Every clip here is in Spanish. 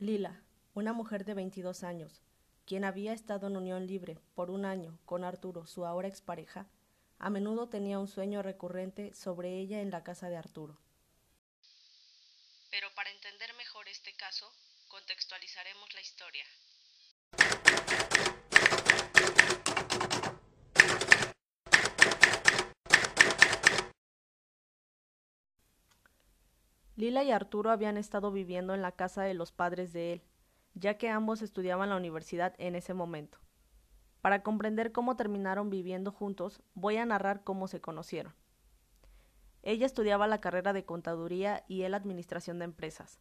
Lila, una mujer de 22 años, quien había estado en unión libre por un año con Arturo, su ahora expareja, a menudo tenía un sueño recurrente sobre ella en la casa de Arturo. Pero para entender mejor este caso, contextualizaremos la historia. Lila y Arturo habían estado viviendo en la casa de los padres de él, ya que ambos estudiaban la universidad en ese momento. Para comprender cómo terminaron viviendo juntos, voy a narrar cómo se conocieron. Ella estudiaba la carrera de contaduría y él administración de empresas.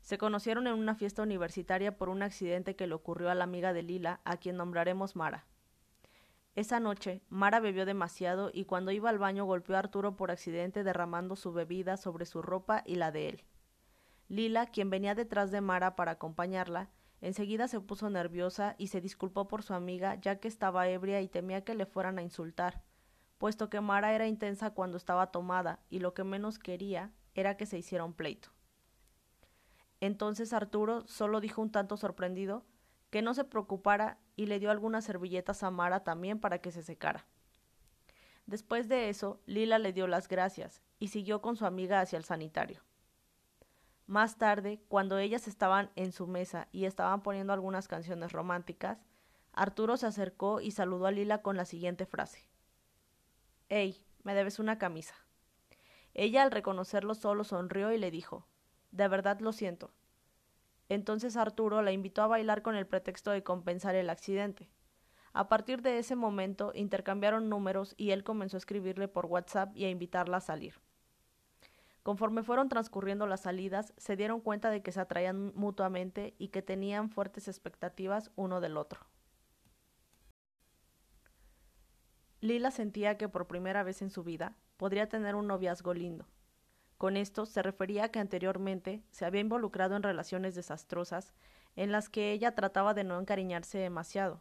Se conocieron en una fiesta universitaria por un accidente que le ocurrió a la amiga de Lila, a quien nombraremos Mara. Esa noche, Mara bebió demasiado y cuando iba al baño golpeó a Arturo por accidente derramando su bebida sobre su ropa y la de él. Lila, quien venía detrás de Mara para acompañarla, enseguida se puso nerviosa y se disculpó por su amiga ya que estaba ebria y temía que le fueran a insultar, puesto que Mara era intensa cuando estaba tomada y lo que menos quería era que se hiciera un pleito. Entonces Arturo solo dijo un tanto sorprendido que no se preocupara y le dio algunas servilletas a Mara también para que se secara. Después de eso, Lila le dio las gracias y siguió con su amiga hacia el sanitario. Más tarde, cuando ellas estaban en su mesa y estaban poniendo algunas canciones románticas, Arturo se acercó y saludó a Lila con la siguiente frase. Ey, me debes una camisa. Ella al reconocerlo solo sonrió y le dijo De verdad lo siento. Entonces Arturo la invitó a bailar con el pretexto de compensar el accidente. A partir de ese momento intercambiaron números y él comenzó a escribirle por WhatsApp y a invitarla a salir. Conforme fueron transcurriendo las salidas, se dieron cuenta de que se atraían mutuamente y que tenían fuertes expectativas uno del otro. Lila sentía que por primera vez en su vida podría tener un noviazgo lindo. Con esto se refería a que anteriormente se había involucrado en relaciones desastrosas en las que ella trataba de no encariñarse demasiado,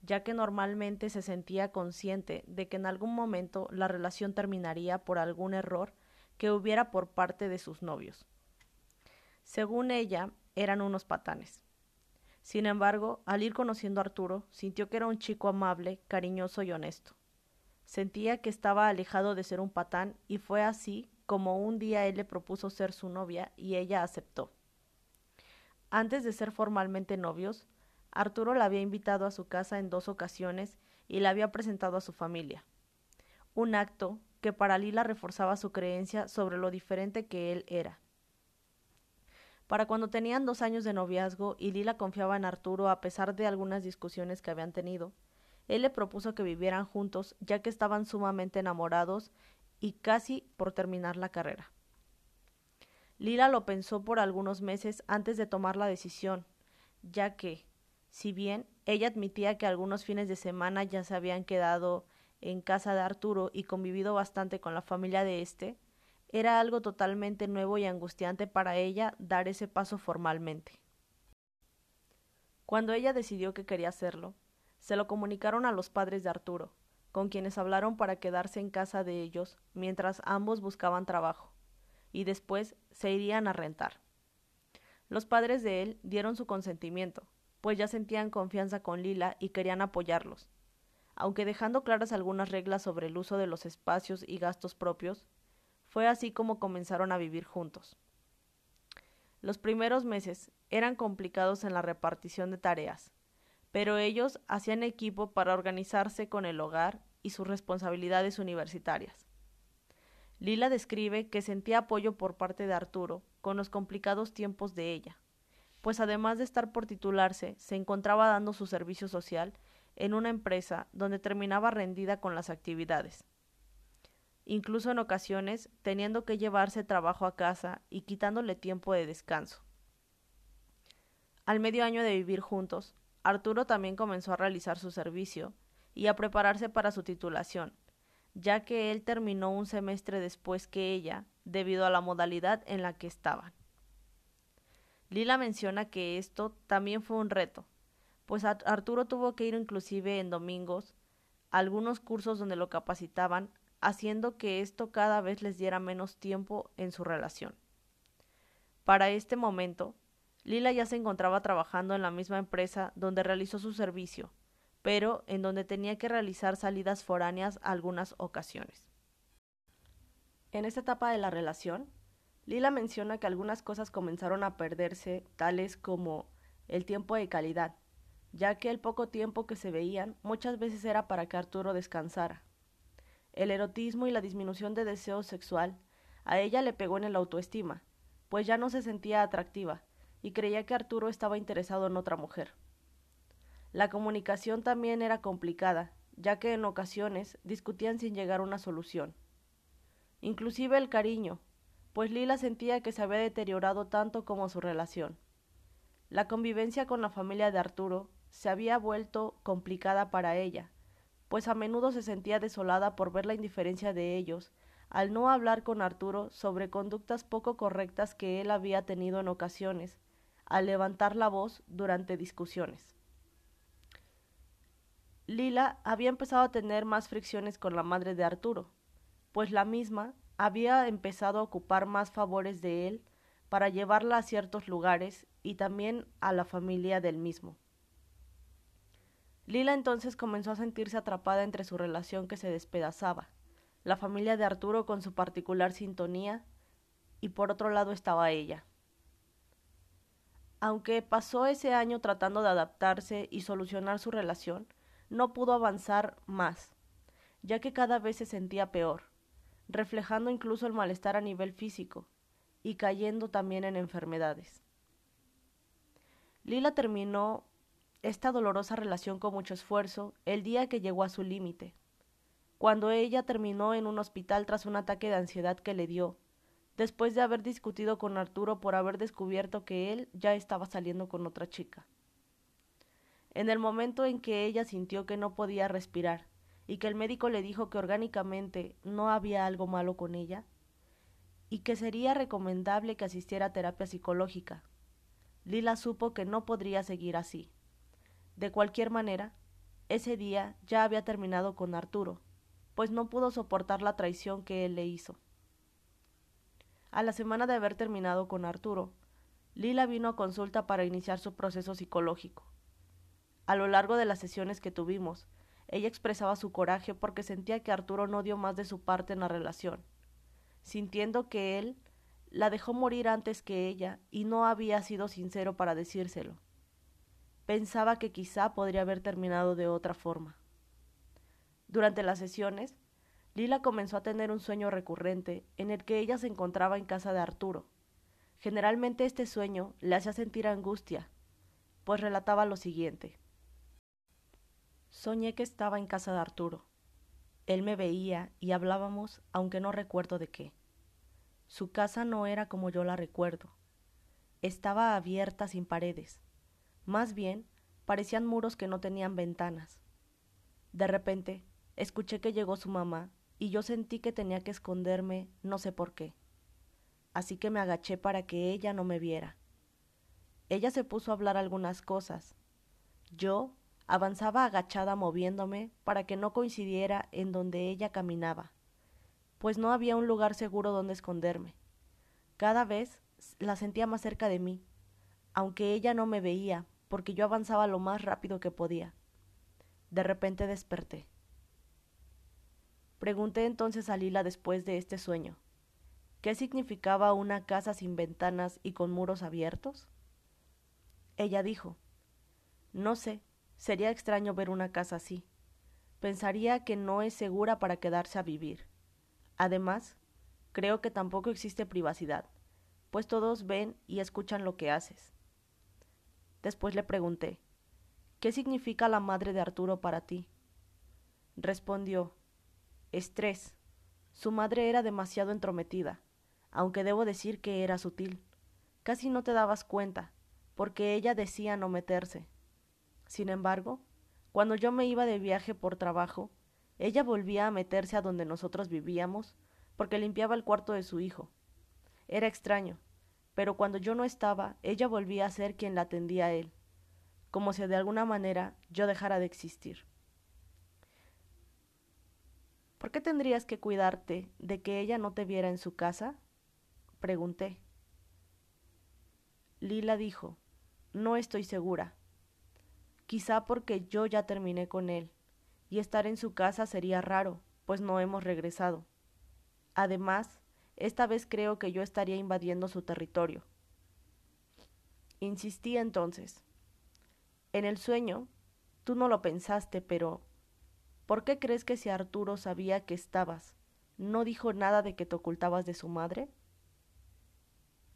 ya que normalmente se sentía consciente de que en algún momento la relación terminaría por algún error que hubiera por parte de sus novios. Según ella, eran unos patanes. Sin embargo, al ir conociendo a Arturo, sintió que era un chico amable, cariñoso y honesto. Sentía que estaba alejado de ser un patán y fue así como un día él le propuso ser su novia y ella aceptó. Antes de ser formalmente novios, Arturo la había invitado a su casa en dos ocasiones y la había presentado a su familia. Un acto que para Lila reforzaba su creencia sobre lo diferente que él era. Para cuando tenían dos años de noviazgo y Lila confiaba en Arturo a pesar de algunas discusiones que habían tenido, él le propuso que vivieran juntos ya que estaban sumamente enamorados y casi por terminar la carrera. Lila lo pensó por algunos meses antes de tomar la decisión, ya que, si bien ella admitía que algunos fines de semana ya se habían quedado en casa de Arturo y convivido bastante con la familia de éste, era algo totalmente nuevo y angustiante para ella dar ese paso formalmente. Cuando ella decidió que quería hacerlo, se lo comunicaron a los padres de Arturo, con quienes hablaron para quedarse en casa de ellos mientras ambos buscaban trabajo, y después se irían a rentar. Los padres de él dieron su consentimiento, pues ya sentían confianza con Lila y querían apoyarlos, aunque dejando claras algunas reglas sobre el uso de los espacios y gastos propios, fue así como comenzaron a vivir juntos. Los primeros meses eran complicados en la repartición de tareas, pero ellos hacían equipo para organizarse con el hogar y sus responsabilidades universitarias. Lila describe que sentía apoyo por parte de Arturo con los complicados tiempos de ella, pues además de estar por titularse, se encontraba dando su servicio social en una empresa donde terminaba rendida con las actividades, incluso en ocasiones teniendo que llevarse trabajo a casa y quitándole tiempo de descanso. Al medio año de vivir juntos, Arturo también comenzó a realizar su servicio y a prepararse para su titulación, ya que él terminó un semestre después que ella, debido a la modalidad en la que estaban. Lila menciona que esto también fue un reto, pues Arturo tuvo que ir inclusive en domingos a algunos cursos donde lo capacitaban, haciendo que esto cada vez les diera menos tiempo en su relación. Para este momento, Lila ya se encontraba trabajando en la misma empresa donde realizó su servicio, pero en donde tenía que realizar salidas foráneas algunas ocasiones. En esta etapa de la relación, Lila menciona que algunas cosas comenzaron a perderse, tales como el tiempo de calidad, ya que el poco tiempo que se veían muchas veces era para que Arturo descansara. El erotismo y la disminución de deseo sexual a ella le pegó en el autoestima, pues ya no se sentía atractiva y creía que Arturo estaba interesado en otra mujer. La comunicación también era complicada, ya que en ocasiones discutían sin llegar a una solución. Inclusive el cariño, pues Lila sentía que se había deteriorado tanto como su relación. La convivencia con la familia de Arturo se había vuelto complicada para ella, pues a menudo se sentía desolada por ver la indiferencia de ellos al no hablar con Arturo sobre conductas poco correctas que él había tenido en ocasiones, al levantar la voz durante discusiones. Lila había empezado a tener más fricciones con la madre de Arturo, pues la misma había empezado a ocupar más favores de él para llevarla a ciertos lugares y también a la familia del mismo. Lila entonces comenzó a sentirse atrapada entre su relación que se despedazaba, la familia de Arturo con su particular sintonía, y por otro lado estaba ella. Aunque pasó ese año tratando de adaptarse y solucionar su relación, no pudo avanzar más, ya que cada vez se sentía peor reflejando incluso el malestar a nivel físico y cayendo también en enfermedades. Lila terminó esta dolorosa relación con mucho esfuerzo el día que llegó a su límite, cuando ella terminó en un hospital tras un ataque de ansiedad que le dio, después de haber discutido con Arturo por haber descubierto que él ya estaba saliendo con otra chica. En el momento en que ella sintió que no podía respirar y que el médico le dijo que orgánicamente no había algo malo con ella y que sería recomendable que asistiera a terapia psicológica. Lila supo que no podría seguir así. De cualquier manera, ese día ya había terminado con Arturo, pues no pudo soportar la traición que él le hizo. A la semana de haber terminado con Arturo, Lila vino a consulta para iniciar su proceso psicológico. A lo largo de las sesiones que tuvimos, ella expresaba su coraje porque sentía que Arturo no dio más de su parte en la relación, sintiendo que él la dejó morir antes que ella y no había sido sincero para decírselo. Pensaba que quizá podría haber terminado de otra forma. Durante las sesiones, Lila comenzó a tener un sueño recurrente en el que ella se encontraba en casa de Arturo. Generalmente este sueño le hacía sentir angustia, pues relataba lo siguiente. Soñé que estaba en casa de Arturo. Él me veía y hablábamos, aunque no recuerdo de qué. Su casa no era como yo la recuerdo. Estaba abierta sin paredes. Más bien, parecían muros que no tenían ventanas. De repente, escuché que llegó su mamá y yo sentí que tenía que esconderme, no sé por qué. Así que me agaché para que ella no me viera. Ella se puso a hablar algunas cosas. Yo Avanzaba agachada moviéndome para que no coincidiera en donde ella caminaba, pues no había un lugar seguro donde esconderme. Cada vez la sentía más cerca de mí, aunque ella no me veía, porque yo avanzaba lo más rápido que podía. De repente desperté. Pregunté entonces a Lila después de este sueño, ¿qué significaba una casa sin ventanas y con muros abiertos? Ella dijo, no sé, Sería extraño ver una casa así. Pensaría que no es segura para quedarse a vivir. Además, creo que tampoco existe privacidad, pues todos ven y escuchan lo que haces. Después le pregunté, ¿qué significa la madre de Arturo para ti? Respondió, estrés. Su madre era demasiado entrometida, aunque debo decir que era sutil. Casi no te dabas cuenta, porque ella decía no meterse. Sin embargo, cuando yo me iba de viaje por trabajo, ella volvía a meterse a donde nosotros vivíamos, porque limpiaba el cuarto de su hijo. Era extraño, pero cuando yo no estaba, ella volvía a ser quien la atendía a él, como si de alguna manera yo dejara de existir. ¿Por qué tendrías que cuidarte de que ella no te viera en su casa? pregunté. Lila dijo, no estoy segura. Quizá porque yo ya terminé con él, y estar en su casa sería raro, pues no hemos regresado. Además, esta vez creo que yo estaría invadiendo su territorio. Insistí entonces. En el sueño, tú no lo pensaste, pero ¿por qué crees que si Arturo sabía que estabas, no dijo nada de que te ocultabas de su madre?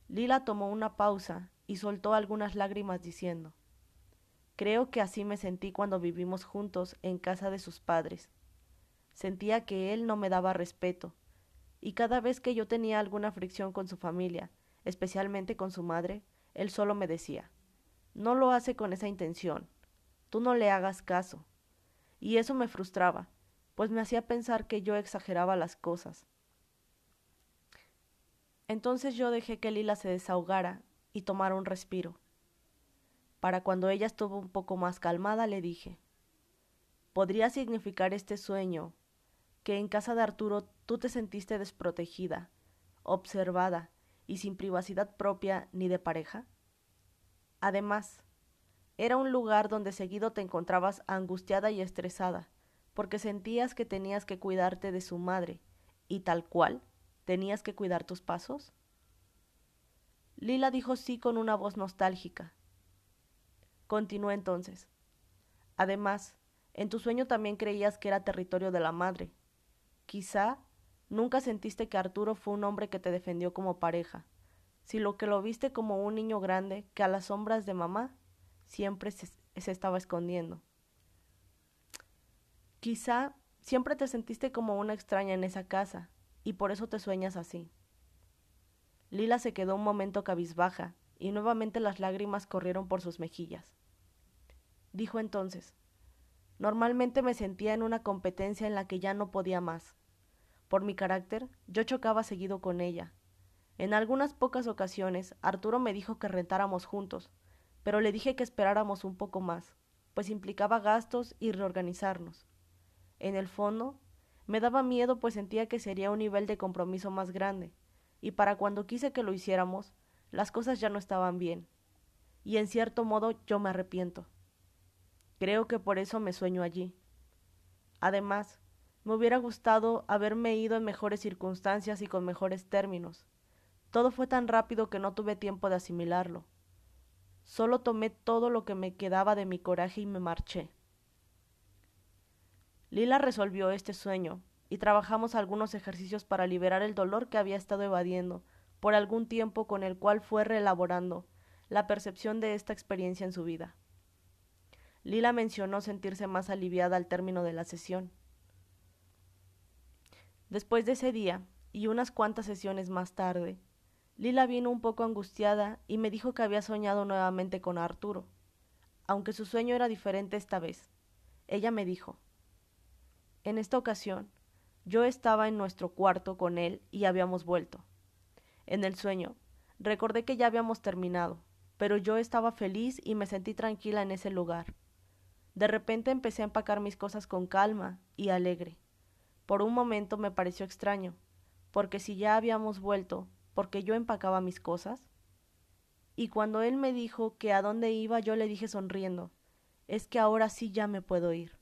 Lila tomó una pausa y soltó algunas lágrimas diciendo Creo que así me sentí cuando vivimos juntos en casa de sus padres. Sentía que él no me daba respeto, y cada vez que yo tenía alguna fricción con su familia, especialmente con su madre, él solo me decía No lo hace con esa intención, tú no le hagas caso. Y eso me frustraba, pues me hacía pensar que yo exageraba las cosas. Entonces yo dejé que Lila se desahogara y tomara un respiro. Para cuando ella estuvo un poco más calmada, le dije ¿Podría significar este sueño que en casa de Arturo tú te sentiste desprotegida, observada y sin privacidad propia ni de pareja? Además, era un lugar donde seguido te encontrabas angustiada y estresada, porque sentías que tenías que cuidarte de su madre, y tal cual, tenías que cuidar tus pasos. Lila dijo sí con una voz nostálgica. Continuó entonces. Además, en tu sueño también creías que era territorio de la madre, Quizá nunca sentiste que Arturo fue un hombre que te defendió como pareja, sino que lo viste como un niño grande que a las sombras de mamá siempre se, estaba escondiendo. Quizá siempre te sentiste como una extraña en esa casa, y por eso te sueñas así. Lila se quedó un momento cabizbaja, y nuevamente las lágrimas corrieron por sus mejillas. Dijo entonces Normalmente me sentía en una competencia en la que ya no podía más. Por mi carácter, yo chocaba seguido con ella. En algunas pocas ocasiones, Arturo me dijo que rentáramos juntos, pero le dije que esperáramos un poco más, pues implicaba gastos y reorganizarnos. En el fondo, me daba miedo pues sentía que sería un nivel de compromiso más grande, y para cuando quise que lo hiciéramos, las cosas ya no estaban bien. Y en cierto modo yo me arrepiento. Creo que por eso me sueño allí. Además, me hubiera gustado haberme ido en mejores circunstancias y con mejores términos. Todo fue tan rápido que no tuve tiempo de asimilarlo. Solo tomé todo lo que me quedaba de mi coraje y me marché. Lila resolvió este sueño, y trabajamos algunos ejercicios para liberar el dolor que había estado evadiendo por algún tiempo con el cual fue reelaborando la percepción de esta experiencia en su vida. Lila mencionó sentirse más aliviada al término de la sesión. Después de ese día, y unas cuantas sesiones más tarde, Lila vino un poco angustiada y me dijo que había soñado nuevamente con Arturo, aunque su sueño era diferente esta vez. Ella me dijo, en esta ocasión, yo estaba en nuestro cuarto con él y habíamos vuelto. En el sueño, recordé que ya habíamos terminado, pero yo estaba feliz y me sentí tranquila en ese lugar. De repente empecé a empacar mis cosas con calma y alegre. Por un momento me pareció extraño, porque si ya habíamos vuelto, porque yo empacaba mis cosas? Y cuando él me dijo que a dónde iba, yo le dije sonriendo, es que ahora sí ya me puedo ir.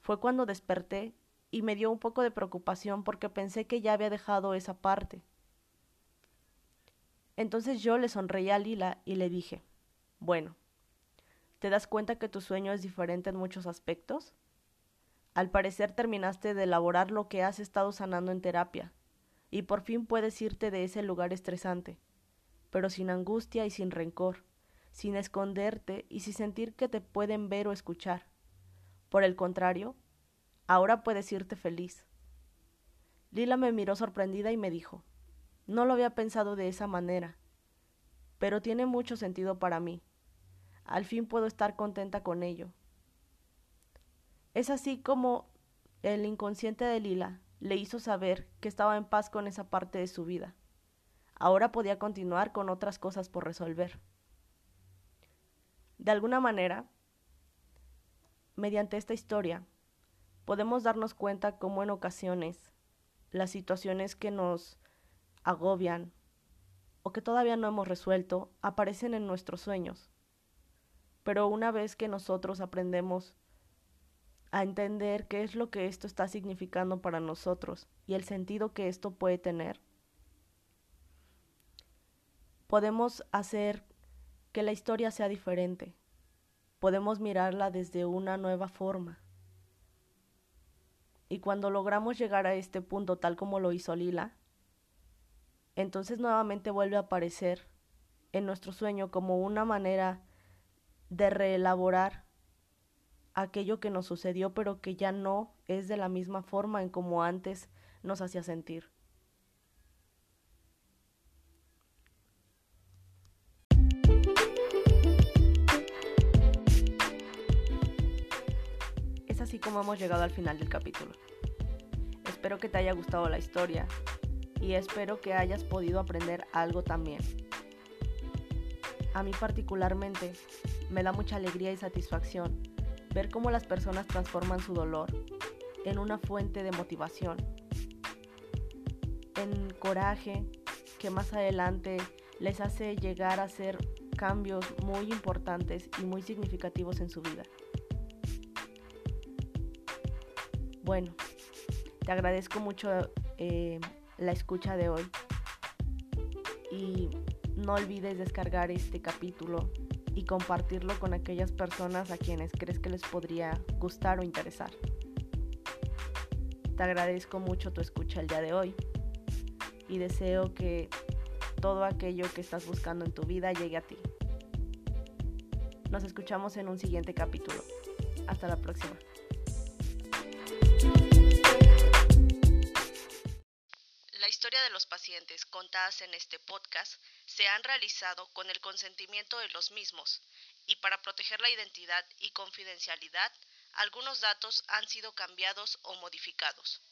Fue cuando desperté y me dio un poco de preocupación porque pensé que ya había dejado esa parte. Entonces yo le sonreí a Lila y le dije, bueno, ¿Te das cuenta que tu sueño es diferente en muchos aspectos? Al parecer terminaste de elaborar lo que has estado sanando en terapia, y por fin puedes irte de ese lugar estresante, pero sin angustia y sin rencor, sin esconderte y sin sentir que te pueden ver o escuchar. Por el contrario, ahora puedes irte feliz. Lila me miró sorprendida y me dijo, no lo había pensado de esa manera, pero tiene mucho sentido para mí. Al fin puedo estar contenta con ello. Es así como el inconsciente de Lila le hizo saber que estaba en paz con esa parte de su vida. Ahora podía continuar con otras cosas por resolver. De alguna manera, mediante esta historia, podemos darnos cuenta cómo en ocasiones las situaciones que nos agobian o que todavía no hemos resuelto aparecen en nuestros sueños. Pero una vez que nosotros aprendemos a entender qué es lo que esto está significando para nosotros y el sentido que esto puede tener, podemos hacer que la historia sea diferente. Podemos mirarla desde una nueva forma. Y cuando logramos llegar a este punto tal como lo hizo Lila, entonces nuevamente vuelve a aparecer en nuestro sueño como una manera de reelaborar aquello que nos sucedió pero que ya no es de la misma forma en como antes nos hacía sentir. Es así como hemos llegado al final del capítulo. Espero que te haya gustado la historia y espero que hayas podido aprender algo también. A mí particularmente me da mucha alegría y satisfacción ver cómo las personas transforman su dolor en una fuente de motivación, en coraje que más adelante les hace llegar a hacer cambios muy importantes y muy significativos en su vida. Bueno, te agradezco mucho eh, la escucha de hoy y no olvides descargar este capítulo y compartirlo con aquellas personas a quienes crees que les podría gustar o interesar. Te agradezco mucho tu escucha el día de hoy y deseo que todo aquello que estás buscando en tu vida llegue a ti. Nos escuchamos en un siguiente capítulo. Hasta la próxima. La historia de los pacientes contadas en este podcast se han realizado con el consentimiento de los mismos y para proteger la identidad y confidencialidad, algunos datos han sido cambiados o modificados.